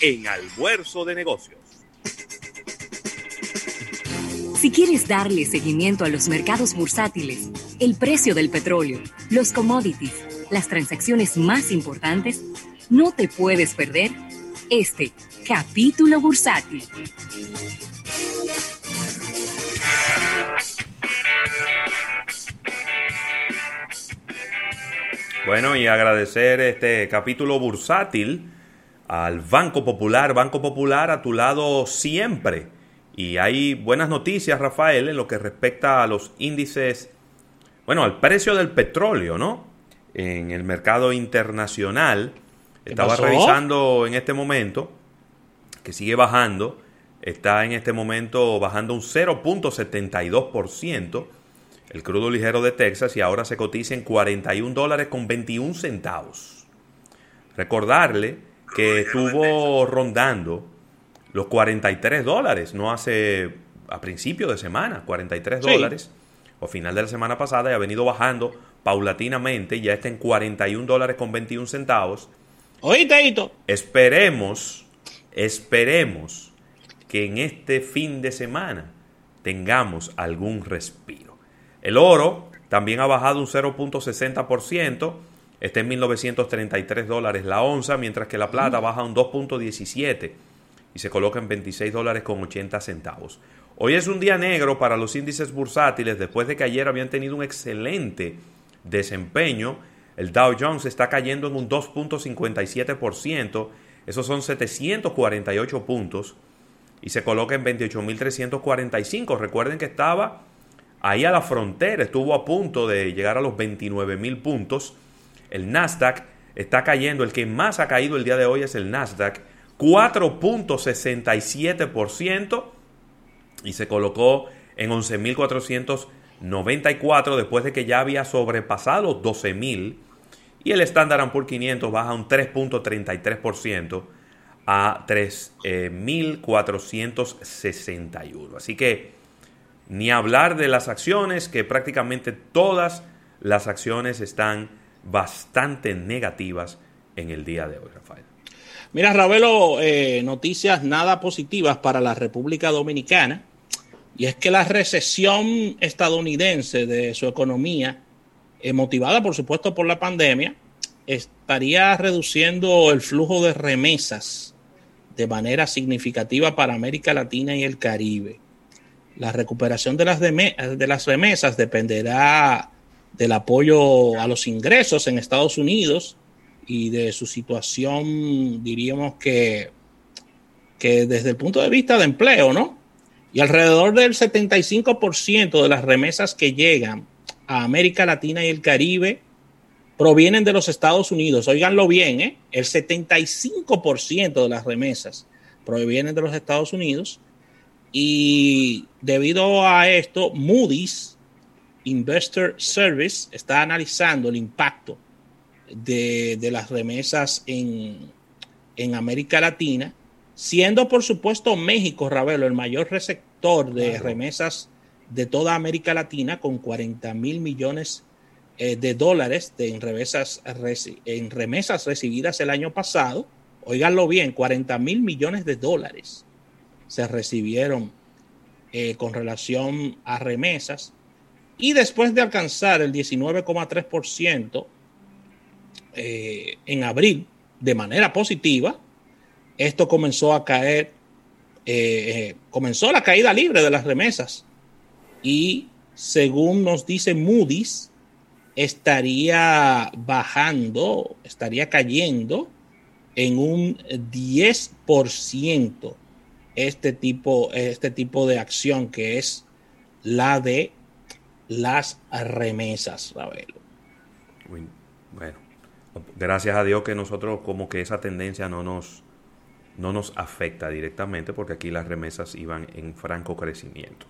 en Almuerzo de Negocios. Si quieres darle seguimiento a los mercados bursátiles, el precio del petróleo, los commodities, las transacciones más importantes, no te puedes perder este capítulo bursátil. Bueno, y agradecer este capítulo bursátil al Banco Popular. Banco Popular a tu lado siempre. Y hay buenas noticias, Rafael, en lo que respecta a los índices, bueno, al precio del petróleo, ¿no? En el mercado internacional. Estaba revisando en este momento que sigue bajando. Está en este momento bajando un 0.72% el crudo ligero de Texas y ahora se cotiza en 41 dólares con 21 centavos. Recordarle que estuvo rondando los 43 dólares, no hace a principio de semana, 43 dólares, o final de la semana pasada, y ha venido bajando paulatinamente, ya está en 41 dólares con 21 centavos. Oíste, Hito. Esperemos, esperemos que en este fin de semana tengamos algún respiro. El oro también ha bajado un 0.60%, está en 1933 dólares la onza, mientras que la plata baja un 2.17 y se coloca en 26 dólares con 80 centavos. Hoy es un día negro para los índices bursátiles después de que ayer habían tenido un excelente desempeño. El Dow Jones está cayendo en un 2.57%, esos son 748 puntos y se coloca en 28.345. Recuerden que estaba ahí a la frontera, estuvo a punto de llegar a los 29 mil puntos. El Nasdaq está cayendo, el que más ha caído el día de hoy es el Nasdaq, 4.67% y se colocó en 11.494 después de que ya había sobrepasado 12.000 y el Standard Poor's 500 baja un 3.33% a 3.461. Así que ni hablar de las acciones, que prácticamente todas las acciones están bastante negativas en el día de hoy, Rafael. Mira, Ravelo, eh, noticias nada positivas para la República Dominicana. Y es que la recesión estadounidense de su economía, eh, motivada por supuesto por la pandemia, estaría reduciendo el flujo de remesas de manera significativa para América Latina y el Caribe. La recuperación de las, de las remesas dependerá del apoyo a los ingresos en Estados Unidos y de su situación, diríamos que, que desde el punto de vista de empleo, ¿no? Y alrededor del 75% de las remesas que llegan a América Latina y el Caribe provienen de los Estados Unidos. Óiganlo bien, ¿eh? El 75% de las remesas provienen de los Estados Unidos y debido a esto, Moody's Investor Service está analizando el impacto de, las remesas en, América Latina, siendo por supuesto México, Ravelo, el mayor receptor de remesas de toda América Latina, con 40 mil millones eh, de dólares de, en, remesas, en remesas recibidas el año pasado. Óiganlo bien, 40 mil millones de dólares se recibieron eh, con relación a remesas. Y después de alcanzar el 19,3% eh, en abril de manera positiva, esto comenzó a caer, eh, comenzó la caída libre de las remesas. Y según nos dice Moody's, estaría bajando, estaría cayendo en un 10% este tipo, este tipo de acción que es la de las remesas, Ravelo. Bueno, gracias a Dios que nosotros como que esa tendencia no nos, no nos afecta directamente porque aquí las remesas iban en franco crecimiento.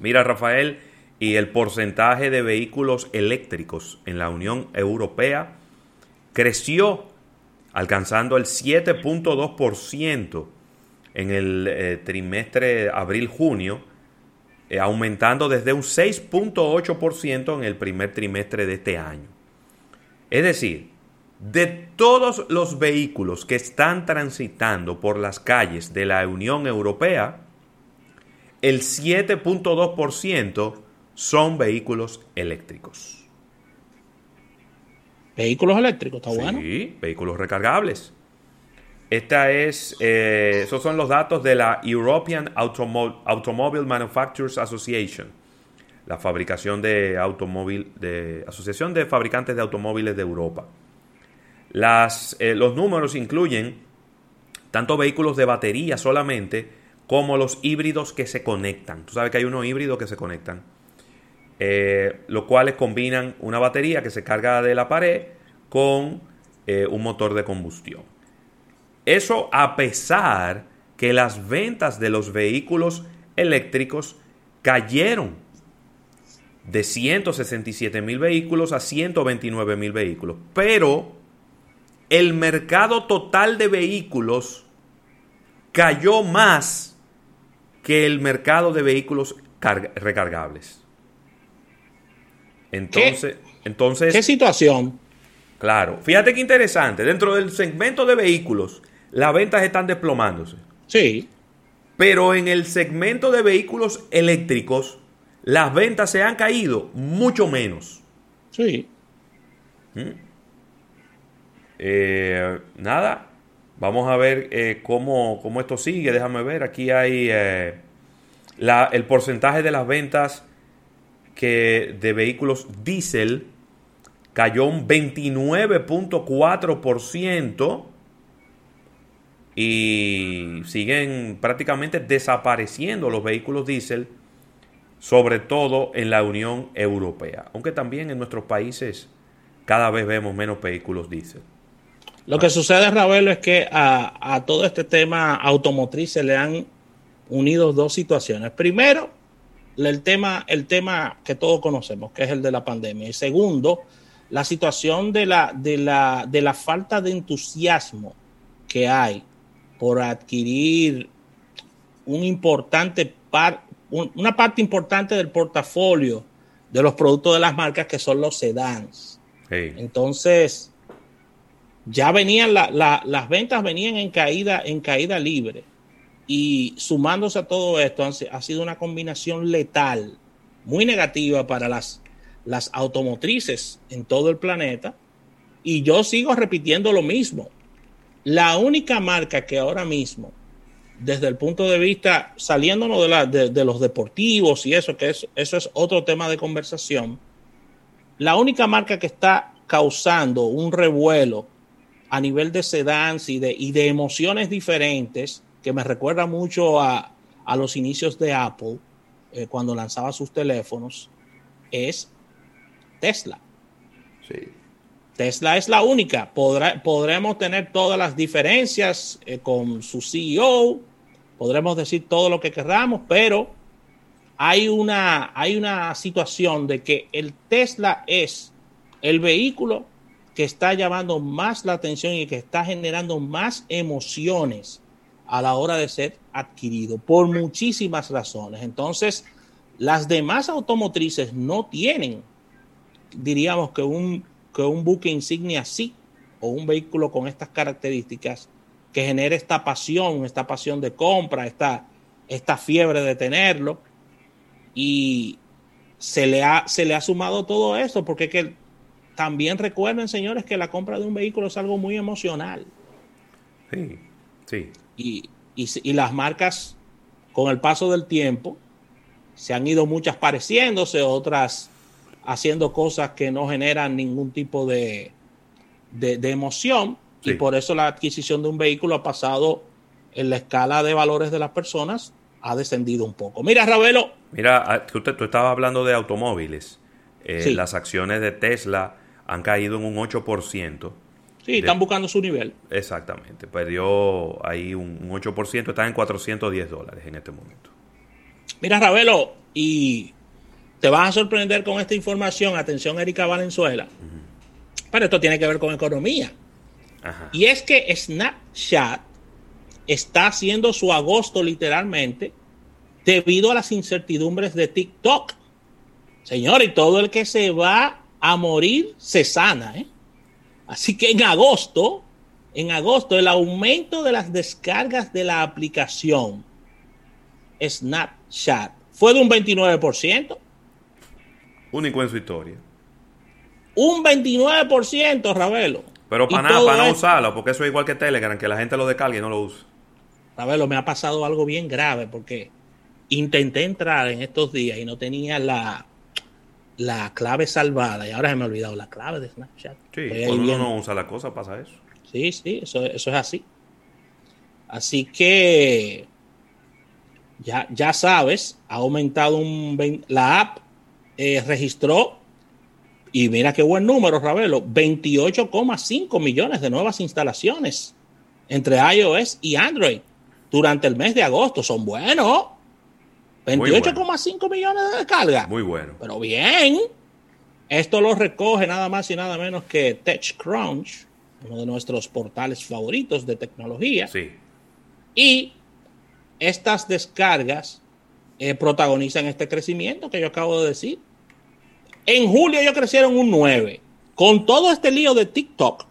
Mira, Rafael, y el porcentaje de vehículos eléctricos en la Unión Europea creció alcanzando el 7.2% en el eh, trimestre abril-junio, eh, aumentando desde un 6.8% en el primer trimestre de este año. Es decir, De todos los vehículos que están transitando por las calles de la Unión Europea, el 7.2% son vehículos eléctricos. Vehículos eléctricos, está bueno. Sí, vehículos recargables. Esta es, eh, son los datos de la European Automobile Manufacturers Association, la fabricación de automóvil, de Asociación de Fabricantes de Automóviles de Europa. Eh, los números incluyen tanto vehículos de batería solamente como los híbridos que se conectan. Tú sabes que hay unos híbridos que se conectan, eh, los cuales combinan una batería que se carga de la pared con eh, un motor de combustión. Eso a pesar que las ventas de los vehículos eléctricos cayeron de 167 mil vehículos a 129 mil vehículos. Pero el mercado total de vehículos cayó más que el mercado de vehículos recargables. Entonces, ¿Qué? entonces, ¿Qué situación? claro, fíjate qué interesante, dentro del segmento de vehículos, las ventas están desplomándose. Sí. Pero en el segmento de vehículos eléctricos, las ventas se han caído mucho menos. Sí. Eh, nada, vamos a ver eh, cómo, cómo esto sigue. Déjame ver, aquí hay eh, la- el porcentaje de las ventas que de vehículos diésel cayó un 29.4% y siguen prácticamente desapareciendo los vehículos diésel, sobre todo en la Unión Europea, aunque también en nuestros países cada vez vemos menos vehículos diésel. Lo que sucede, Ravelo, es que a, todo este tema automotriz se le han unido dos situaciones. Primero, el tema, el tema que todos conocemos, que es el de la pandemia. Y segundo, la situación de la, de la, de la falta de entusiasmo que hay por adquirir un importante par, un- una parte importante del portafolio de los productos de las marcas que son los sedans. Entonces, ya venían la- la- las ventas venían en caída, en caída libre. Y sumándose a todo esto, han ha sido una combinación letal, muy negativa para las, las automotrices en todo el planeta. Y yo sigo repitiendo lo mismo. La única marca que ahora mismo, desde el punto de vista, saliéndonos de, los deportivos y eso, que es, eso es otro tema de conversación, la única marca que está causando un revuelo a nivel de sedans y de, emociones diferentes, que me recuerda mucho a, a los inicios de Apple, eh, cuando lanzaba sus teléfonos, es Tesla. Sí. Tesla es la única. Podremos tener todas las diferencias eh, con su CEO, podremos decir todo lo que queramos, pero hay una, hay una situación de que el Tesla es el vehículo que está llamando más la atención y que está generando más emociones a la hora de ser adquirido por muchísimas razones. Entonces, las demás automotrices no tienen diríamos que un, que un buque insignia así, o un vehículo con estas características, que genere esta pasión, esta pasión de compra, esta, esta fiebre de tenerlo, y se le ha, se le ha sumado todo esto, porque que también recuerden, señores, que la compra de un vehículo es algo muy emocional. Sí. Sí. Y, y, y las marcas, con el paso del tiempo, se han ido muchas pareciéndose, otras haciendo cosas que no generan ningún tipo de, de, de emoción. Sí. Y por eso la adquisición de un vehículo ha pasado en la escala de valores de las personas, ha descendido un poco. Mira, Ravelo, Mira, ah, tú, estabas hablando de automóviles. Eh, Sí. Las acciones de Tesla han caído en un 8%. sí, están buscando su nivel. Exactamente. Perdió ahí un, un 8%. Está en 410 dólares en este momento. Mira, Ravelo, y te vas a sorprender con esta información. Atención, Erika Valenzuela. Pero esto tiene que ver con economía. Ajá. Y es que Snapchat está haciendo su agosto literalmente debido a las incertidumbres de TikTok. Señor, y todo el que se va a morir se sana, ¿eh? Así que en agosto, en agosto, el aumento de las descargas de la aplicación Snapchat fue de un 29%. Único en su historia. Un 29%, Ravelo. Pero para nada, para no usarlo, porque eso es igual que Telegram, que la gente lo descargue y no lo usa. Ravelo, me ha pasado algo bien grave porque intenté entrar en estos días y no tenía la, la clave salvada y ahora se me ha olvidado la clave de Snapchat. Sí, cuando uno no usa la cosa pasa eso. Sí, sí, eso, eso es así. Así que ya, ya sabes, ha aumentado un la app, eh, registró, y mira qué buen número, Ravelo, 28,5 millones de nuevas instalaciones entre iOS y Android durante el mes de agosto. Son buenos. 28,5 millones de descargas. Muy bueno. Pero bien. Esto lo recoge nada más y nada menos que TechCrunch, uno de nuestros portales favoritos de tecnología. Sí. Y estas descargas eh, protagonizan este crecimiento que yo acabo de decir. En julio ellos crecieron un 9. Con todo este lío de TikTok,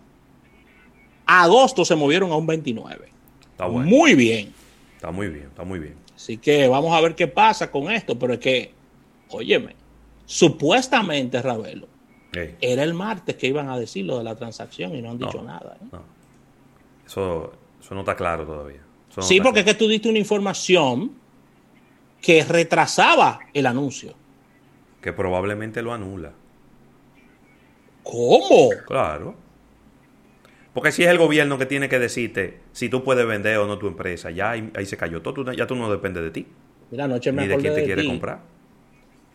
agosto se movieron a un 29. Está bueno. Muy bien. Está muy bien, está muy bien. Así que vamos a ver qué pasa con esto, pero es que, óyeme, supuestamente, Ravelo, era el martes que iban a decir lo de la transacción y no han dicho No, nada. ¿eh? no. Eso, eso no está claro todavía. No Sí, porque es que tú diste una información que retrasaba el anuncio. Que probablemente lo anula. ¿Cómo? Claro. Porque si es el gobierno que tiene que decirte si tú puedes vender o no tu empresa, ya ahí, ahí se cayó todo, tú- ya tú no dependes de ti, Mira, anoche me ni de quién te de, quiere ti. comprar.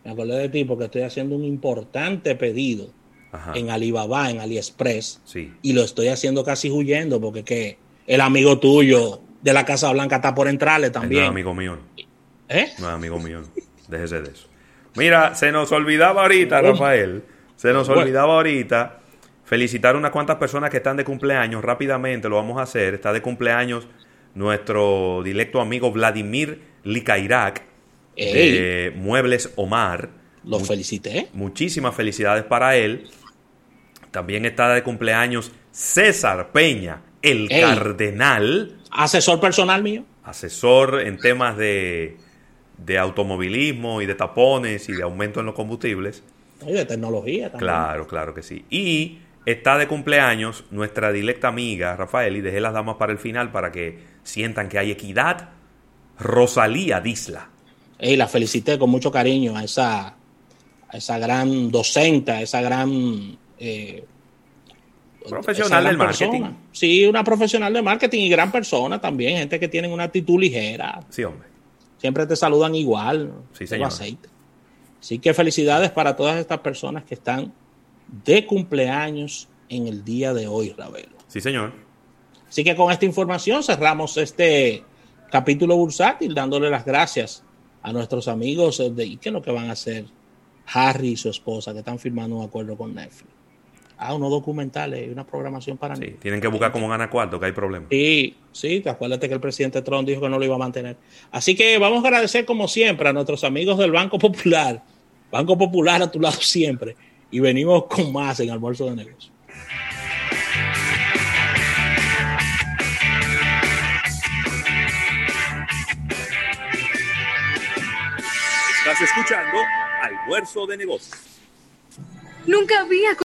Me acordé de ti porque estoy haciendo un importante pedido Ajá. en Alibaba, en AliExpress, Sí. y lo estoy haciendo casi huyendo porque que el amigo tuyo de la Casa Blanca está por entrarle Él No es también. amigo mío. ¿Eh? No es amigo mío. Déjese de eso. Mira, se nos olvidaba ahorita, Rafael. Se nos olvidaba ahorita felicitar a unas cuantas personas que están de cumpleaños. Rápidamente lo vamos a hacer. Está de cumpleaños nuestro directo amigo Vladimir Likairak de Muebles Omar. Lo felicité. Muchísimas felicidades para él. También está de cumpleaños César Peña, el Ey. cardenal Asesor personal mío. asesor en temas de, de automovilismo y de tapones y de aumento en los combustibles. Y de tecnología también. Claro, claro que sí. Y está de cumpleaños nuestra directa amiga Rafael, y dejé las damas para el final para que sientan que hay equidad. Rosalía Disla. Y la felicité con mucho cariño a esa, a esa gran docente, a esa gran eh, Profesional del marketing. persona. Sí, una profesional de marketing y gran persona también, gente que tienen una actitud ligera, Sí, hombre. Siempre te saludan igual, Sí, señor. aceite. Así que felicidades para todas estas personas que están de cumpleaños en el día de hoy, Ravelo. Sí, señor. Así que con esta información cerramos este capítulo bursátil dándole las gracias a nuestros amigos de ¿y qué es lo que van a hacer Harry y su esposa que están firmando un acuerdo con Netflix. Ah, unos documentales y una programación para Sí, niños. tienen que buscar cómo ganar cuarto, que hay problema. Sí, sí, te acuérdate que el presidente Trump dijo que no lo iba a mantener. Así que vamos a agradecer como siempre a nuestros amigos del Banco Popular. Banco Popular a tu lado siempre. Y venimos con más en Almuerzo de Negocios. Estás escuchando Almuerzo de Negocios. Nunca había